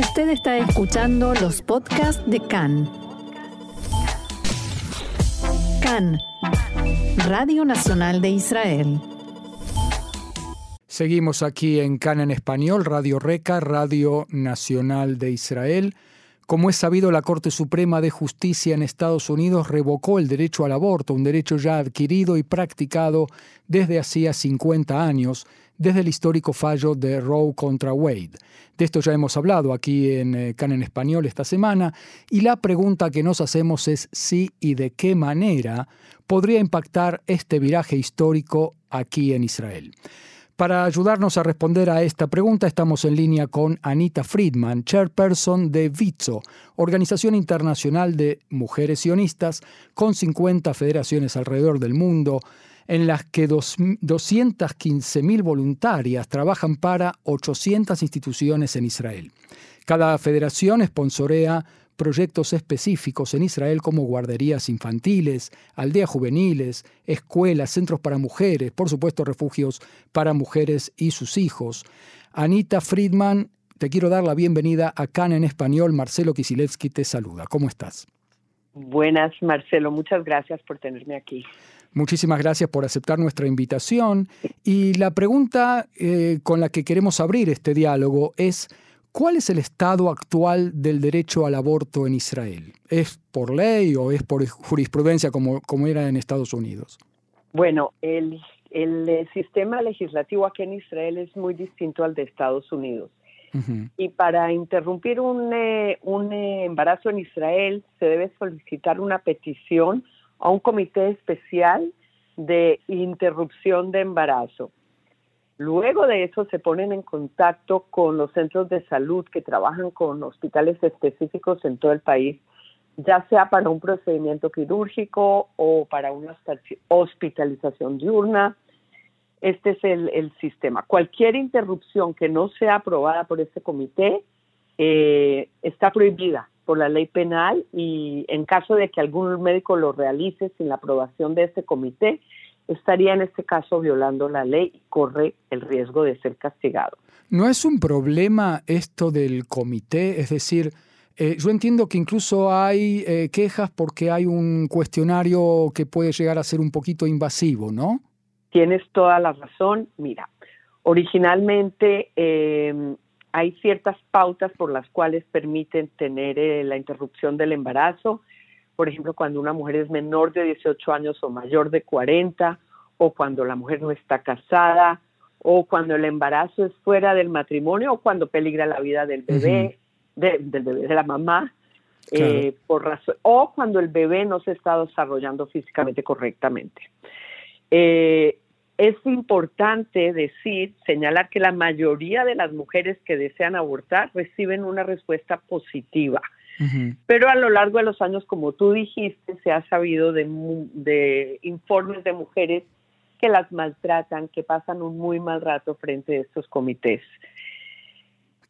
Usted está escuchando los podcasts de CAN. CAN, Radio Nacional de Israel. Seguimos aquí en CAN en español, Radio Reca, Radio Nacional de Israel. Como es sabido, la Corte Suprema de Justicia en Estados Unidos revocó el derecho al aborto, un derecho ya adquirido y practicado desde hacía 50 años, desde el histórico fallo de Roe contra Wade. De esto ya hemos hablado aquí en eh, CAN en español esta semana, y la pregunta que nos hacemos es si y de qué manera podría impactar este viraje histórico aquí en Israel. Para ayudarnos a responder a esta pregunta estamos en línea con Anita Friedman, chairperson de VITSO, Organización Internacional de Mujeres Sionistas, con 50 federaciones alrededor del mundo, en las que 215.000 voluntarias trabajan para 800 instituciones en Israel. Cada federación sponsorea proyectos específicos en Israel como guarderías infantiles, aldeas juveniles, escuelas, centros para mujeres, por supuesto refugios para mujeres y sus hijos. Anita Friedman, te quiero dar la bienvenida acá en español. Marcelo Kisilevsky te saluda. ¿Cómo estás? Buenas, Marcelo. Muchas gracias por tenerme aquí. Muchísimas gracias por aceptar nuestra invitación. Y la pregunta eh, con la que queremos abrir este diálogo es, ¿Cuál es el estado actual del derecho al aborto en Israel? ¿Es por ley o es por jurisprudencia como, como era en Estados Unidos? Bueno, el, el eh, sistema legislativo aquí en Israel es muy distinto al de Estados Unidos. Y para interrumpir un, eh, un eh, embarazo en Israel se debe solicitar una petición a un comité especial de interrupción de embarazo. Luego de eso se ponen en contacto con los centros de salud que trabajan con hospitales específicos en todo el país, ya sea para un procedimiento quirúrgico o para una hospitalización diurna. Este es el, sistema. Cualquier interrupción que no sea aprobada por este comité eh, está prohibida por la ley penal y en caso de que algún médico lo realice sin la aprobación de este comité, estaría en este caso violando la ley y corre el riesgo de ser castigado. ¿No es un problema esto del comité? Es decir, eh, yo entiendo que incluso hay eh, quejas porque hay un cuestionario que puede llegar a ser un poquito invasivo, ¿no? Tienes toda la razón. Mira, originalmente em, hay ciertas pautas por las cuales permiten tener eh, la interrupción del embarazo por ejemplo, cuando una mujer es menor de 18 años o mayor de 40, o cuando la mujer no está casada, o cuando el embarazo es fuera del matrimonio, o cuando peligra la vida del bebé, del bebé, de la mamá, eh, por razón, o cuando el bebé no se está desarrollando físicamente correctamente. Eh, es importante decir, señalar que la mayoría de las mujeres que desean abortar reciben una respuesta positiva. Pero a lo largo de los años, como tú dijiste, se ha sabido de, informes de mujeres que las maltratan, que pasan un muy mal rato frente a estos comités.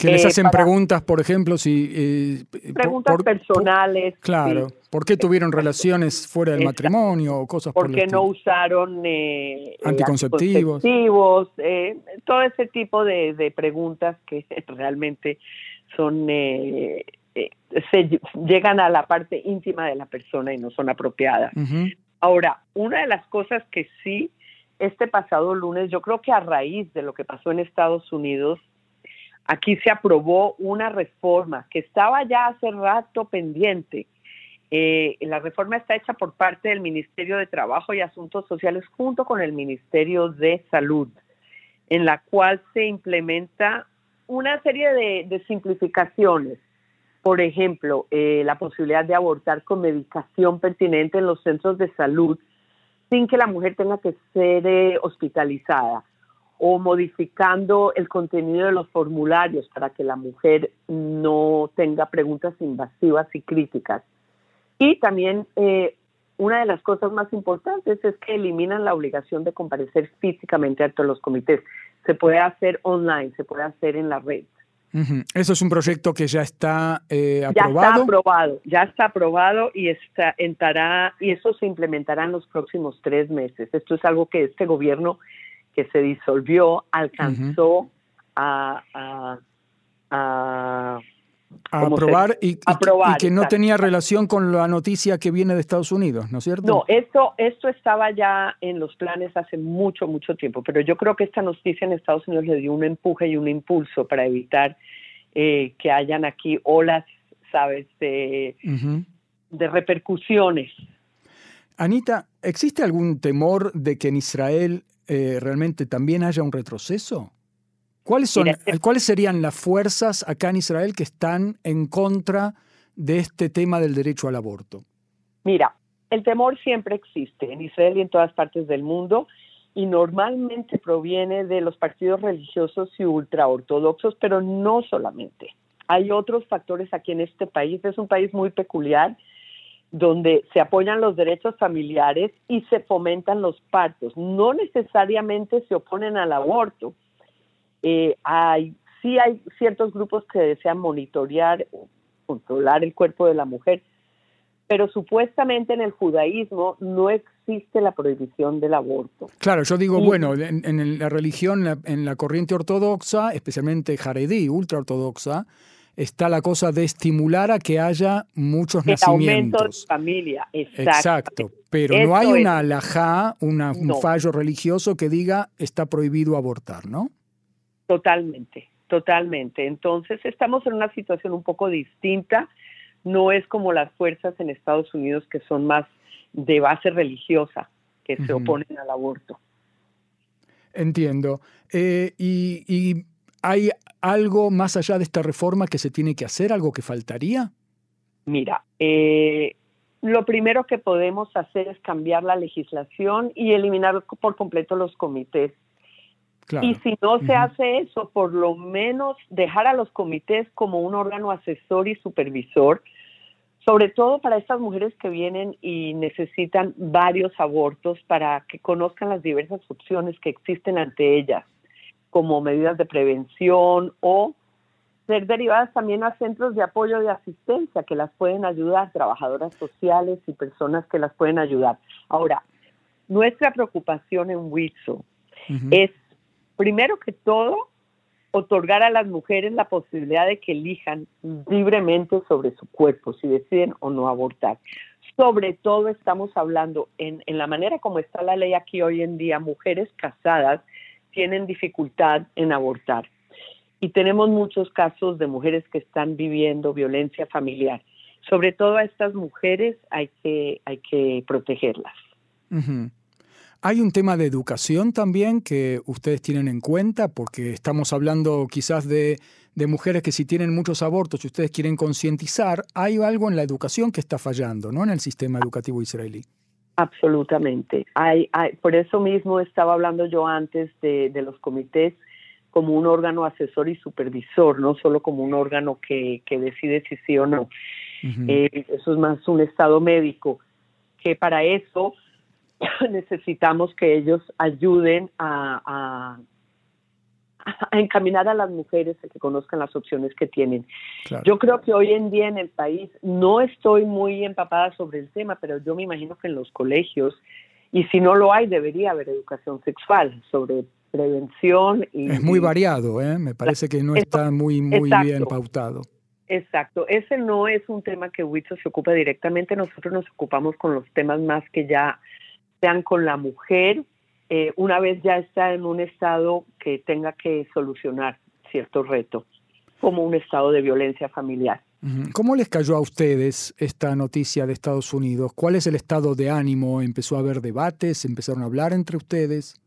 Que les eh, hacen preguntas, por ejemplo, si... Eh, preguntas personales. claro. ¿Por qué tuvieron relaciones fuera del matrimonio o cosas por, ¿Por qué no usaron eh, anticonceptivos? todo ese tipo de, preguntas que realmente son eh, se llegan a la parte íntima de la persona y no son apropiadas. Ahora, una de las cosas que sí, este pasado lunes, yo creo que a raíz de lo que pasó en Estados Unidos, aquí se aprobó una reforma que estaba ya hace rato pendiente. Eh, la reforma está hecha por parte del Ministerio de Trabajo y Asuntos Sociales junto con el Ministerio de Salud, en la cual se implementa una serie de simplificaciones por ejemplo, eh, la posibilidad de abortar con medicación pertinente en los centros de salud sin que la mujer tenga que ser eh, hospitalizada o modificando el contenido de los formularios para que la mujer no tenga preguntas invasivas y críticas. Y también eh, una de las cosas más importantes es que eliminan la obligación de comparecer físicamente a todos los comités. Se puede hacer online, se puede hacer en la red. Eso es un proyecto que ya está eh, aprobado. Ya está aprobado, ya está aprobado y está, entrará, y eso se implementará en los próximos tres meses. Esto es algo que este gobierno que se disolvió alcanzó a, A aprobar y, que no tenía relación con la noticia que viene de Estados Unidos, ¿no es cierto? No, esto, esto estaba ya en los planes hace mucho, mucho tiempo, pero yo creo que esta noticia en Estados Unidos le dio un empuje y un impulso para evitar eh, que hayan aquí olas, ¿sabes?, de, de repercusiones. Anita, ¿existe algún temor de que en Israel eh, realmente también haya un retroceso? ¿Cuáles, son, ¿Cuáles serían las fuerzas acá en Israel que están en contra de este tema del derecho al aborto? Mira, el temor siempre existe en Israel y en todas partes del mundo y normalmente proviene de los partidos religiosos y ultraortodoxos, pero no solamente. Hay otros factores aquí en este país. Es un país muy peculiar donde se apoyan los derechos familiares y se fomentan los partos. No necesariamente se oponen al aborto. Eh, hay, sí hay ciertos grupos que desean monitorear, controlar el cuerpo de la mujer, pero supuestamente en el judaísmo no existe la prohibición del aborto. Claro, yo digo, bueno, en, la religión, en la corriente ortodoxa, especialmente jaredí, ultraortodoxa, está la cosa de estimular a que haya muchos el nacimientos. Aumento de familia, exacto. Pero no hay una alajá, un fallo religioso que diga está prohibido abortar, ¿no? Totalmente, totalmente. Entonces estamos en una situación un poco distinta. No es como las fuerzas en Estados Unidos que son más de base religiosa, que se oponen al aborto. Entiendo. Eh, y, hay algo más allá de esta reforma que se tiene que hacer? ¿Algo que faltaría? Mira, eh, lo primero que podemos hacer es cambiar la legislación y eliminar por completo los comités y si no se hace eso, por lo menos dejar a los comités como un órgano asesor y supervisor, sobre todo para estas mujeres que vienen y necesitan varios abortos para que conozcan las diversas opciones que existen ante ellas, como medidas de prevención o ser derivadas también a centros de apoyo de asistencia que las pueden ayudar, trabajadoras sociales y personas que las pueden ayudar. Ahora, nuestra preocupación en WITSO es primero que todo, otorgar a las mujeres la posibilidad de que elijan libremente sobre su cuerpo, si deciden o no abortar. Sobre todo estamos hablando en, la manera como está la ley aquí hoy en día, mujeres casadas tienen dificultad en abortar. Y tenemos muchos casos de mujeres que están viviendo violencia familiar. Sobre todo a estas mujeres hay que, hay que protegerlas. Hay un tema de educación también que ustedes tienen en cuenta, porque estamos hablando quizás de, mujeres que si tienen muchos abortos y ustedes quieren concientizar, hay algo en la educación que está fallando, ¿no? En el sistema educativo israelí. Absolutamente. Hay, por eso mismo estaba hablando yo antes de, los comités como un órgano asesor y supervisor, no solo como un órgano que, decide si sí o no. Eh, eso es más un estado médico, que para eso necesitamos que ellos ayuden a, encaminar a las mujeres a que conozcan las opciones que tienen. Yo creo que hoy en día en el país no estoy muy empapada sobre el tema, pero yo me imagino que en los colegios, y si no lo hay, debería haber educación sexual sobre prevención. Y, es muy variado, ¿eh? me parece que no está muy, muy bien pautado. Exacto, ese no es un tema que WITSO se ocupa directamente, nosotros nos ocupamos con los temas más que ya sean con la mujer eh, una vez ya está en un estado que tenga que solucionar cierto reto, como un estado de violencia familiar. ¿Cómo les cayó a ustedes esta noticia de Estados Unidos? ¿Cuál es el estado de ánimo? ¿Empezó a haber debates? ¿Empezaron a hablar entre ustedes?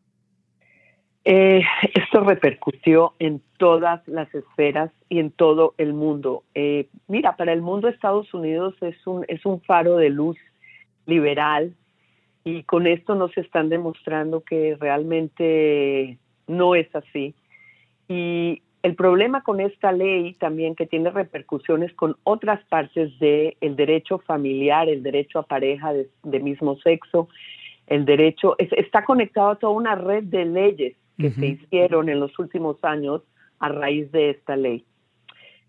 Eh, esto repercutió en todas las esferas y en todo el mundo. Eh, mira, para el mundo Estados Unidos es un, es un faro de luz liberal, y con esto nos están demostrando que realmente no es así. Y el problema con esta ley también que tiene repercusiones con otras partes del el derecho familiar, el derecho a pareja de, mismo sexo, el derecho, está conectado a toda una red de leyes que se hicieron en los últimos años a raíz de esta ley.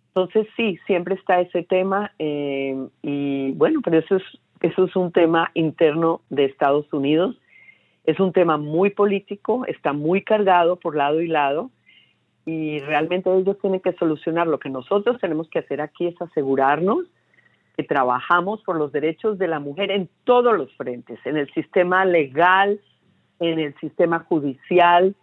Entonces sí, siempre está ese tema eh, y bueno, pero eso es eso es un tema interno de Estados Unidos. Es un tema muy político, está muy cargado por lado y lado. y realmente ellos tienen que solucionar. Lo que nosotros tenemos que hacer aquí es asegurarnos que trabajamos por los derechos de la mujer en todos los frentes, en el sistema legal, en el sistema judicial,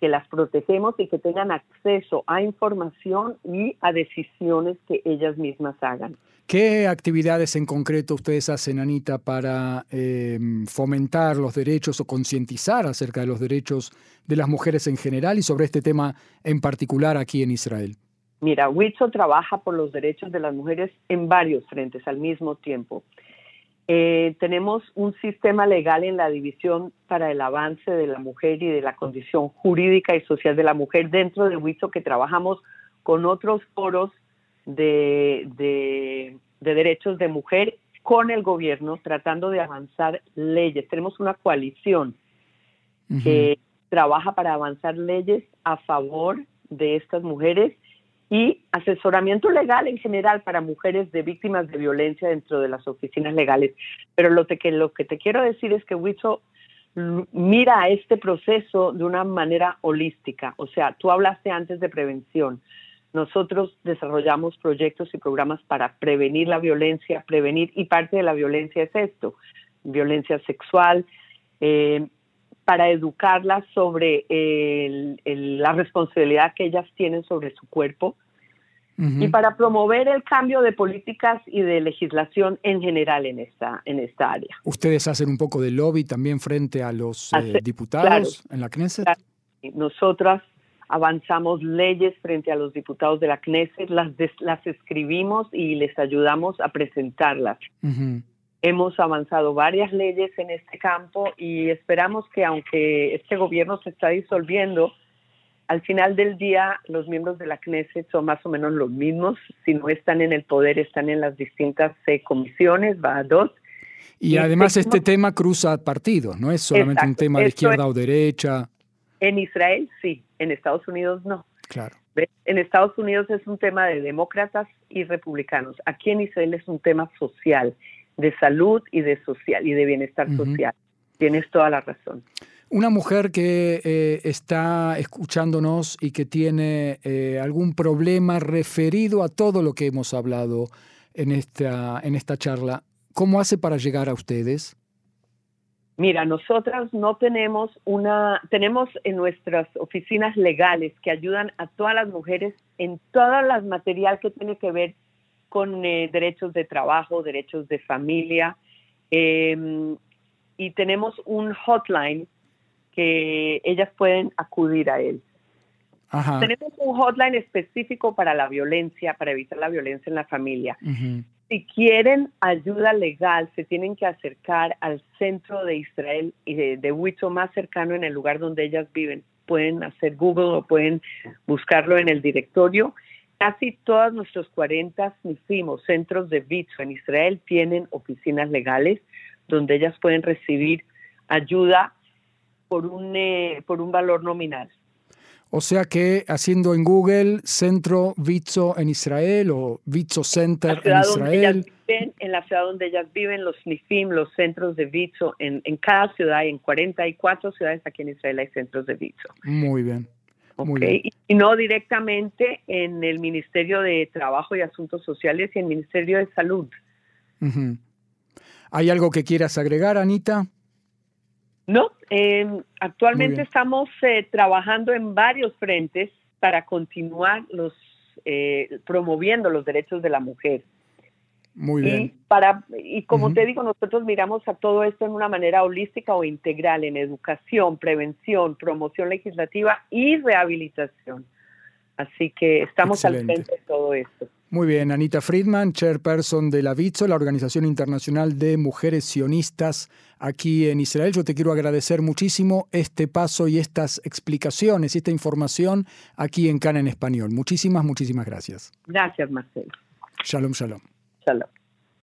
que las protegemos y que tengan acceso a información y a decisiones que ellas mismas hagan. ¿Qué actividades en concreto ustedes hacen, Anita, para em, fomentar los derechos o concientizar acerca de los derechos de las mujeres en general y sobre este tema en particular aquí en Israel? Mira, WITSO trabaja por los derechos de las mujeres en varios frentes al mismo tiempo. Eh, tenemos un sistema legal en la división para el avance de la mujer y de la condición jurídica y social de la mujer dentro de WITSO que trabajamos con otros foros de, de, derechos de mujer con el gobierno tratando de avanzar leyes. Tenemos una coalición que trabaja para avanzar leyes a favor de estas mujeres y asesoramiento legal en general para mujeres de víctimas de violencia dentro de las oficinas legales. Pero lo, que, lo que te quiero decir es que WITSO mira a este proceso de una manera holística. O sea, tú hablaste antes de prevención. Nosotros desarrollamos proyectos y programas para prevenir la violencia, prevenir, y parte de la violencia es esto, violencia sexual, eh, para educarlas sobre la responsabilidad que ellas tienen sobre su cuerpo y para promover el cambio de políticas y de legislación en general en esta, en esta área. ¿Ustedes hacen un poco de lobby también frente a los eh, diputados en la Knesset? Nosotras avanzamos leyes frente a los diputados de la Knesset, las, las escribimos y les ayudamos a presentarlas. Hemos avanzado varias leyes en este campo y esperamos que aunque este gobierno se está disolviendo, al final del día los miembros de la Knesset son más o menos los mismos. Si no están en el poder, están en las distintas eh, comisiones, va a dos. Y, además este tema cruza partidos, no es solamente un tema de izquierda o derecha. En Israel sí, en Estados Unidos no. Claro. En Estados Unidos es un tema de demócratas y republicanos. Aquí en Israel es un tema social de salud y de social y de bienestar social. Tienes toda la razón. Una mujer que eh, está escuchándonos y que tiene eh, algún problema referido a todo lo que hemos hablado en esta, en esta charla, ¿cómo hace para llegar a ustedes? Mira, nosotras no tenemos una, tenemos en nuestras oficinas legales que ayudan a todas las mujeres en todas las material que tiene que ver con eh, derechos de trabajo, derechos de familia. Em, y tenemos un hotline que ellas pueden acudir a él. Tenemos un hotline específico para la violencia, para evitar la violencia en la familia. Si quieren ayuda legal, se tienen que acercar al centro de Israel y de, de más cercano en el lugar donde ellas viven. Pueden hacer Google o pueden buscarlo en el directorio Casi todos nuestros 40 NIFIM centros de VITSO en Israel tienen oficinas legales donde ellas pueden recibir ayuda por un, eh, por un valor nominal. O sea que haciendo en Google Centro Vitso en Israel o Vitso Center en Israel. en la ciudad donde ellas viven, los NIFIM, los centros de Vitso, en, en cada ciudad, en 44 ciudades aquí en Israel hay centros de Vitso. Muy bien. Y no directamente en el Ministerio de Trabajo y Asuntos Sociales y el Ministerio de Salud. ¿Hay algo que quieras agregar, Anita? No, em, actualmente estamos eh, trabajando en varios frentes para continuar los eh, promoviendo los derechos de la mujer. Muy bien. Y, para, y como te digo, nosotros miramos a todo esto en una manera holística o integral, en educación, prevención, promoción legislativa y rehabilitación. Así que estamos al frente de todo esto. Muy bien, Anita Friedman, chairperson de la VITSO, la Organización Internacional de Mujeres Sionistas aquí en Israel. Yo te quiero agradecer muchísimo este paso y estas explicaciones, esta información aquí en Cana en Español. Muchísimas, muchísimas gracias. Gracias, Marcelo. Shalom, shalom. Shalom.